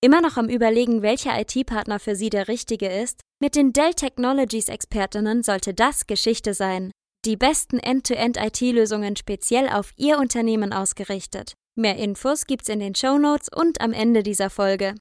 Immer noch am Überlegen, welcher IT-Partner für Sie der richtige ist? Mit den Dell Technologies Expertinnen sollte das Geschichte sein. Die besten End-to-End-IT-Lösungen speziell auf Ihr Unternehmen ausgerichtet. Mehr Infos gibt's in den Show Notes und am Ende dieser Folge.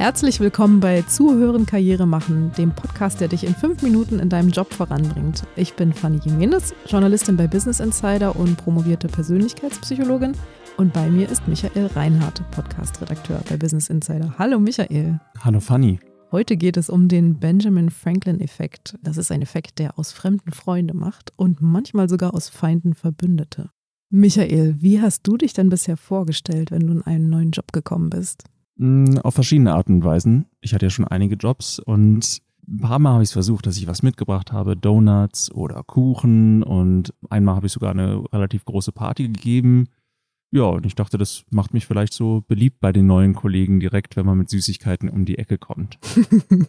Herzlich willkommen bei Zuhören Karriere machen, dem Podcast, der dich in fünf Minuten in deinem Job voranbringt. Ich bin Fanny Jimenez, Journalistin bei Business Insider und promovierte Persönlichkeitspsychologin. Und bei mir ist Michael Reinhardt, Podcast-Redakteur bei Business Insider. Hallo Michael. Hallo Fanny. Heute geht es um den Benjamin Franklin-Effekt. Das ist ein Effekt, der aus Fremden Freunde macht und manchmal sogar aus Feinden Verbündete. Michael, wie hast du dich denn bisher vorgestellt, wenn du in einen neuen Job gekommen bist? Mm, auf verschiedene Arten und Weisen. Ich hatte ja schon einige Jobs und ein paar Mal habe ich es versucht, dass ich was mitgebracht habe, Donuts oder Kuchen und einmal habe ich sogar eine relativ große Party gegeben. Ja, und ich dachte, das macht mich vielleicht so beliebt bei den neuen Kollegen direkt, wenn man mit Süßigkeiten um die Ecke kommt.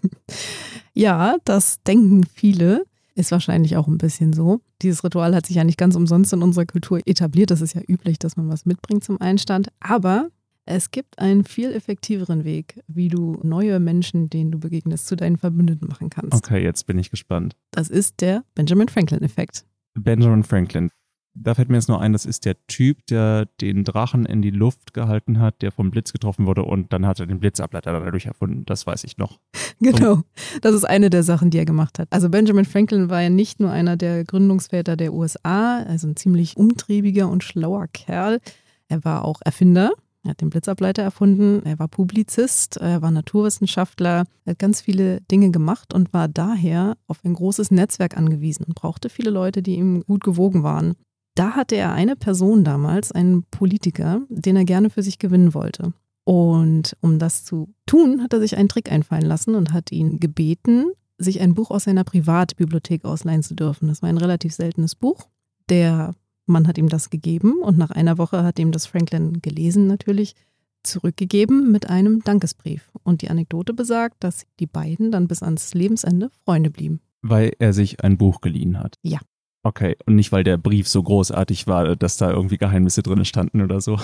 ja, das denken viele. Ist wahrscheinlich auch ein bisschen so. Dieses Ritual hat sich ja nicht ganz umsonst in unserer Kultur etabliert. Das ist ja üblich, dass man was mitbringt zum Einstand. Aber es gibt einen viel effektiveren Weg, wie du neue Menschen, denen du begegnest, zu deinen Verbündeten machen kannst. Okay, jetzt bin ich gespannt. Das ist der Benjamin Franklin-Effekt. Benjamin Franklin. Da fällt mir jetzt nur ein, das ist der Typ, der den Drachen in die Luft gehalten hat, der vom Blitz getroffen wurde und dann hat er den Blitzableiter dadurch erfunden. Das weiß ich noch. Genau, das ist eine der Sachen, die er gemacht hat. Also Benjamin Franklin war ja nicht nur einer der Gründungsväter der USA, also ein ziemlich umtriebiger und schlauer Kerl. Er war auch Erfinder er hat den Blitzableiter erfunden, er war Publizist, er war Naturwissenschaftler, er hat ganz viele Dinge gemacht und war daher auf ein großes Netzwerk angewiesen und brauchte viele Leute, die ihm gut gewogen waren. Da hatte er eine Person damals, einen Politiker, den er gerne für sich gewinnen wollte. Und um das zu tun, hat er sich einen Trick einfallen lassen und hat ihn gebeten, sich ein Buch aus seiner Privatbibliothek ausleihen zu dürfen. Das war ein relativ seltenes Buch. Der man hat ihm das gegeben und nach einer Woche hat ihm das Franklin gelesen natürlich zurückgegeben mit einem Dankesbrief. Und die Anekdote besagt, dass die beiden dann bis ans Lebensende Freunde blieben. Weil er sich ein Buch geliehen hat. Ja. Okay, und nicht weil der Brief so großartig war, dass da irgendwie Geheimnisse drin standen oder so.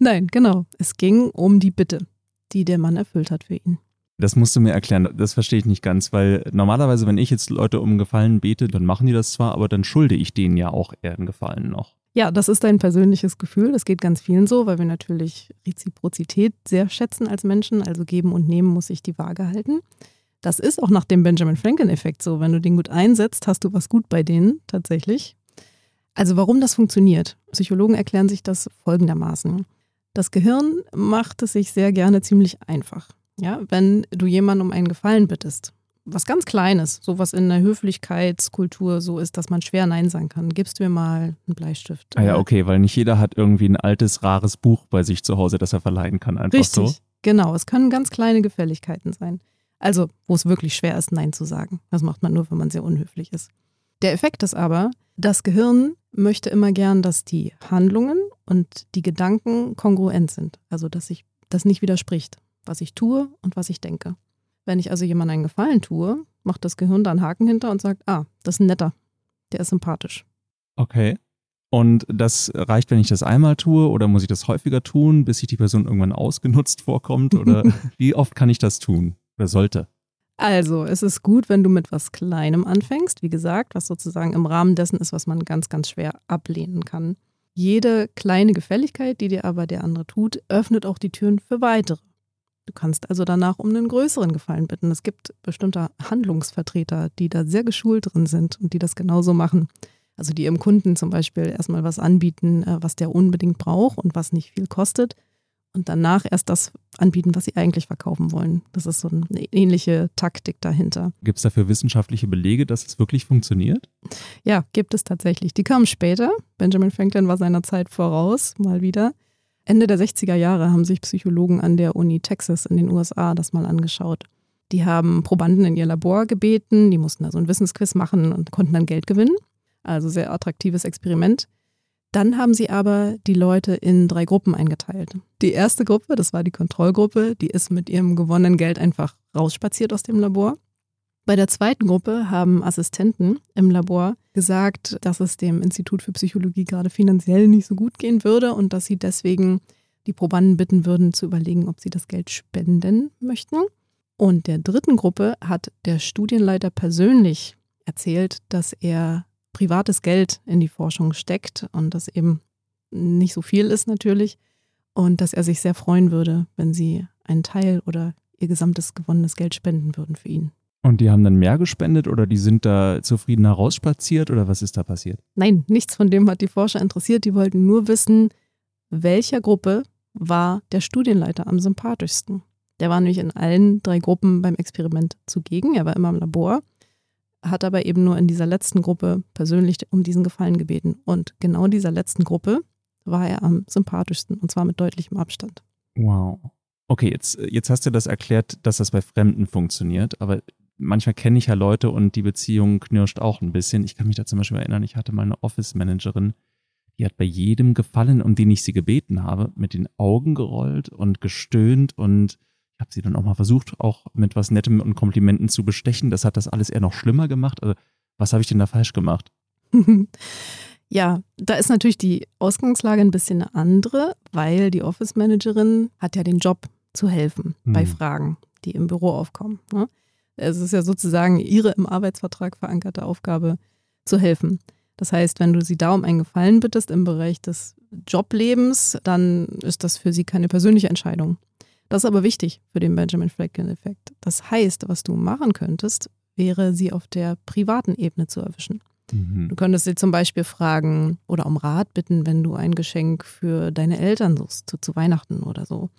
Nein, genau. Es ging um die Bitte, die der Mann erfüllt hat für ihn. Das musst du mir erklären, das verstehe ich nicht ganz, weil normalerweise, wenn ich jetzt Leute um Gefallen bete, dann machen die das zwar, aber dann schulde ich denen ja auch eher einen Gefallen noch. Ja, das ist dein persönliches Gefühl. Das geht ganz vielen so, weil wir natürlich Reziprozität sehr schätzen als Menschen. Also geben und nehmen muss sich die Waage halten. Das ist auch nach dem Benjamin Franklin-Effekt so. Wenn du den gut einsetzt, hast du was gut bei denen tatsächlich. Also warum das funktioniert? Psychologen erklären sich das folgendermaßen. Das Gehirn macht es sich sehr gerne ziemlich einfach. Ja, wenn du jemanden um einen Gefallen bittest, was ganz Kleines, sowas in der Höflichkeitskultur so ist, dass man schwer Nein sagen kann. Gibst du mir mal einen Bleistift? Ah ja, okay, weil nicht jeder hat irgendwie ein altes, rares Buch bei sich zu Hause, das er verleihen kann. Einfach Richtig, so. genau. Es können ganz kleine Gefälligkeiten sein. Also, wo es wirklich schwer ist, Nein zu sagen. Das macht man nur, wenn man sehr unhöflich ist. Der Effekt ist aber, das Gehirn möchte immer gern, dass die Handlungen und die Gedanken kongruent sind. Also, dass sich das nicht widerspricht was ich tue und was ich denke. Wenn ich also jemandem einen Gefallen tue, macht das Gehirn da einen Haken hinter und sagt, ah, das ist ein netter, der ist sympathisch. Okay. Und das reicht, wenn ich das einmal tue oder muss ich das häufiger tun, bis sich die Person irgendwann ausgenutzt vorkommt? Oder wie oft kann ich das tun oder sollte? Also, es ist gut, wenn du mit was Kleinem anfängst, wie gesagt, was sozusagen im Rahmen dessen ist, was man ganz, ganz schwer ablehnen kann. Jede kleine Gefälligkeit, die dir aber der andere tut, öffnet auch die Türen für weitere. Du kannst also danach um einen größeren Gefallen bitten. Es gibt bestimmte Handlungsvertreter, die da sehr geschult drin sind und die das genauso machen. Also die ihrem Kunden zum Beispiel erstmal was anbieten, äh, was der unbedingt braucht und was nicht viel kostet. Und danach erst das anbieten, was sie eigentlich verkaufen wollen. Das ist so eine ähnliche Taktik dahinter. Gibt es dafür wissenschaftliche Belege, dass es wirklich funktioniert? Ja, gibt es tatsächlich. Die kamen später. Benjamin Franklin war seiner Zeit voraus, mal wieder. Ende der 60er Jahre haben sich Psychologen an der Uni Texas in den USA das mal angeschaut. Die haben Probanden in ihr Labor gebeten, die mussten da so ein Wissensquiz machen und konnten dann Geld gewinnen. Also sehr attraktives Experiment. Dann haben sie aber die Leute in drei Gruppen eingeteilt. Die erste Gruppe, das war die Kontrollgruppe, die ist mit ihrem gewonnenen Geld einfach rausspaziert aus dem Labor. Bei der zweiten Gruppe haben Assistenten im Labor gesagt, dass es dem Institut für Psychologie gerade finanziell nicht so gut gehen würde und dass sie deswegen die Probanden bitten würden, zu überlegen, ob sie das Geld spenden möchten. Und der dritten Gruppe hat der Studienleiter persönlich erzählt, dass er privates Geld in die Forschung steckt und das eben nicht so viel ist natürlich und dass er sich sehr freuen würde, wenn sie einen Teil oder ihr gesamtes gewonnenes Geld spenden würden für ihn. Und die haben dann mehr gespendet oder die sind da zufrieden herausspaziert oder was ist da passiert? Nein, nichts von dem hat die Forscher interessiert. Die wollten nur wissen, welcher Gruppe war der Studienleiter am sympathischsten. Der war nämlich in allen drei Gruppen beim Experiment zugegen. Er war immer im Labor, hat aber eben nur in dieser letzten Gruppe persönlich um diesen Gefallen gebeten. Und genau in dieser letzten Gruppe war er am sympathischsten und zwar mit deutlichem Abstand. Wow. Okay, jetzt, jetzt hast du das erklärt, dass das bei Fremden funktioniert, aber manchmal kenne ich ja Leute und die Beziehung knirscht auch ein bisschen. Ich kann mich da zum Beispiel erinnern, ich hatte mal eine Office-Managerin, die hat bei jedem Gefallen, um den ich sie gebeten habe, mit den Augen gerollt und gestöhnt und ich habe sie dann auch mal versucht, auch mit was Nettem und Komplimenten zu bestechen. Das hat das alles eher noch schlimmer gemacht. Also, was habe ich denn da falsch gemacht? Ja, da ist natürlich die Ausgangslage ein bisschen eine andere, weil die Office Managerin hat ja den Job zu helfen bei Fragen, die im Büro aufkommen. Ne? Es ist ja sozusagen ihre im Arbeitsvertrag verankerte Aufgabe zu helfen. Das heißt, wenn du sie da um einen Gefallen bittest im Bereich des Joblebens, dann ist das für sie keine persönliche Entscheidung. Das ist aber wichtig für den Benjamin Franklin-Effekt. Das heißt, was du machen könntest, wäre, sie auf der privaten Ebene zu erwischen. Mhm. Du könntest sie zum Beispiel fragen oder um Rat bitten, wenn du ein Geschenk für deine Eltern suchst, zu, zu Weihnachten oder so.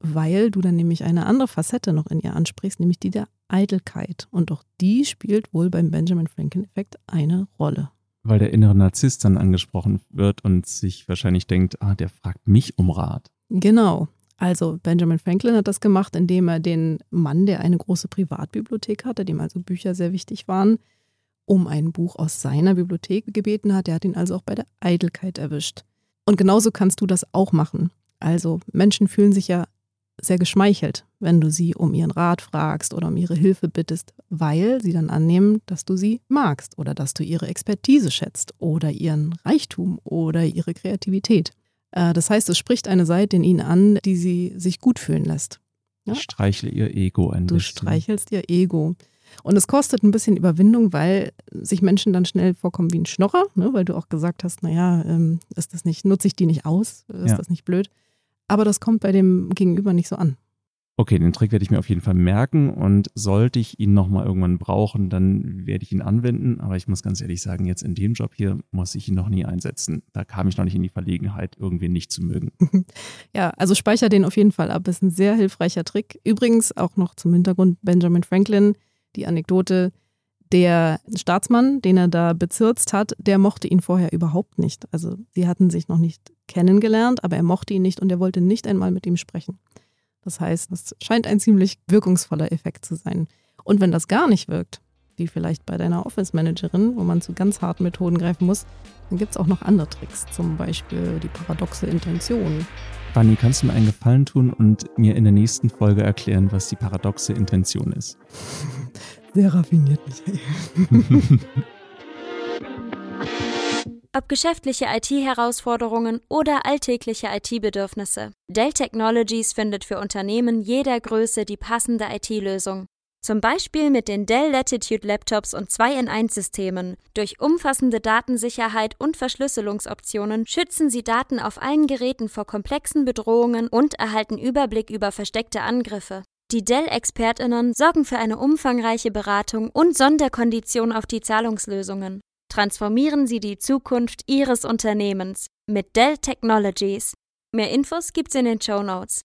Weil du dann nämlich eine andere Facette noch in ihr ansprichst, nämlich die der Eitelkeit. Und auch die spielt wohl beim Benjamin Franklin-Effekt eine Rolle. Weil der innere Narzisst dann angesprochen wird und sich wahrscheinlich denkt, ah, der fragt mich um Rat. Genau. Also Benjamin Franklin hat das gemacht, indem er den Mann, der eine große Privatbibliothek hatte, dem also Bücher sehr wichtig waren, um ein Buch aus seiner Bibliothek gebeten hat. Er hat ihn also auch bei der Eitelkeit erwischt. Und genauso kannst du das auch machen. Also Menschen fühlen sich ja sehr geschmeichelt, wenn du sie um ihren Rat fragst oder um ihre Hilfe bittest, weil sie dann annehmen, dass du sie magst oder dass du ihre Expertise schätzt oder ihren Reichtum oder ihre Kreativität. Äh, das heißt, es spricht eine Seite in ihnen an, die sie sich gut fühlen lässt. Ja? Ich streichle ihr Ego ein du bisschen. Du streichelst ihr Ego. Und es kostet ein bisschen Überwindung, weil sich Menschen dann schnell vorkommen wie ein Schnorrer, ne? weil du auch gesagt hast, naja, ähm, ist das nicht, nutze ich die nicht aus, ist ja. das nicht blöd. Aber das kommt bei dem Gegenüber nicht so an. Okay, den Trick werde ich mir auf jeden Fall merken und sollte ich ihn nochmal irgendwann brauchen, dann werde ich ihn anwenden. Aber ich muss ganz ehrlich sagen, jetzt in dem Job hier muss ich ihn noch nie einsetzen. Da kam ich noch nicht in die Verlegenheit, irgendwen nicht zu mögen. Ja, also speicher den auf jeden Fall ab. Ist ein sehr hilfreicher Trick. Übrigens auch noch zum Hintergrund Benjamin Franklin die Anekdote, der Staatsmann, den er da bezirzt hat, der mochte ihn vorher überhaupt nicht. Also sie hatten sich noch nicht kennengelernt, aber er mochte ihn nicht und er wollte nicht einmal mit ihm sprechen. Das heißt, es scheint ein ziemlich wirkungsvoller Effekt zu sein. Und wenn das gar nicht wirkt, wie vielleicht bei deiner Office-Managerin, wo man zu ganz harten Methoden greifen muss, dann gibt es auch noch andere Tricks, zum Beispiel die paradoxe Intention. Bunny, kannst du mir einen Gefallen tun und mir in der nächsten Folge erklären, was die paradoxe Intention ist? Sehr raffiniert, Michael. Ob geschäftliche IT-Herausforderungen oder alltägliche IT-Bedürfnisse, Dell Technologies findet für Unternehmen jeder Größe die passende IT-Lösung. Zum Beispiel mit den Dell Latitude Laptops und 2-in-1-Systemen. Durch umfassende Datensicherheit und Verschlüsselungsoptionen schützen sie Daten auf allen Geräten vor komplexen Bedrohungen und erhalten Überblick über versteckte Angriffe. Die Dell-ExpertInnen sorgen für eine umfangreiche Beratung und Sonderkonditionen auf die Zahlungslösungen. Transformieren Sie die Zukunft Ihres Unternehmens mit Dell Technologies. Mehr Infos gibt's in den Show Notes.